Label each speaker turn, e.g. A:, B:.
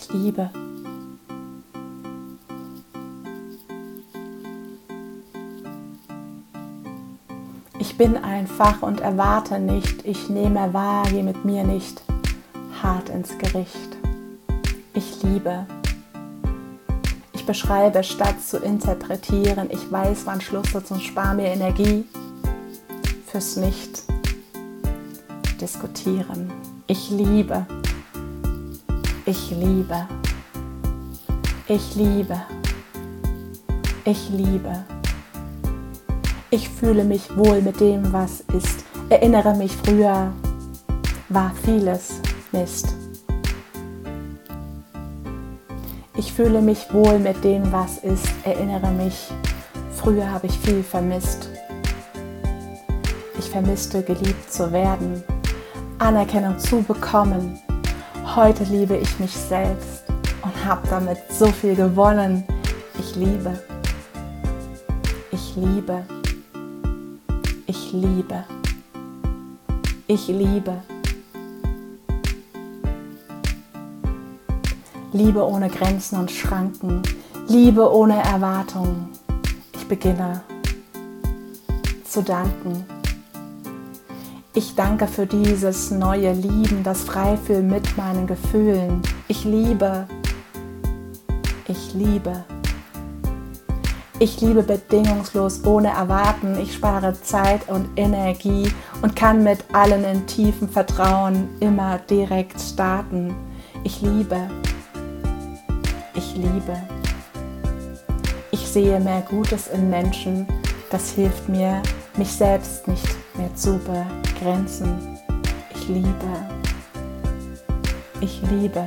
A: Ich liebe. Ich bin einfach und erwarte nicht, ich nehme wahr, geh mit mir nicht hart ins Gericht. Ich liebe. Ich beschreibe statt zu interpretieren. Ich weiß, wann Schluss ist und spare mir Energie fürs Nicht diskutieren. Ich liebe. Ich liebe. Ich liebe. Ich liebe. Ich fühle mich wohl mit dem, was ist. Erinnere mich, früher war vieles Mist. Ich fühle mich wohl mit dem, was ist. Erinnere mich, früher habe ich viel vermisst. Ich vermisste, geliebt zu werden, Anerkennung zu bekommen. Heute liebe ich mich selbst und habe damit so viel gewonnen. Ich liebe. Ich liebe. Ich liebe. Ich liebe. Liebe ohne Grenzen und Schranken. Liebe ohne Erwartungen. Ich beginne zu danken. Ich danke für dieses neue Lieben, das Freifühlen mit meinen Gefühlen. Ich liebe. Ich liebe. Ich liebe bedingungslos, ohne Erwarten. Ich spare Zeit und Energie und kann mit allen in tiefem Vertrauen immer direkt starten. Ich liebe. Ich liebe. Ich sehe mehr Gutes in Menschen. Das hilft mir, mich selbst nicht mehr zu begrenzen. Ich liebe. Ich liebe.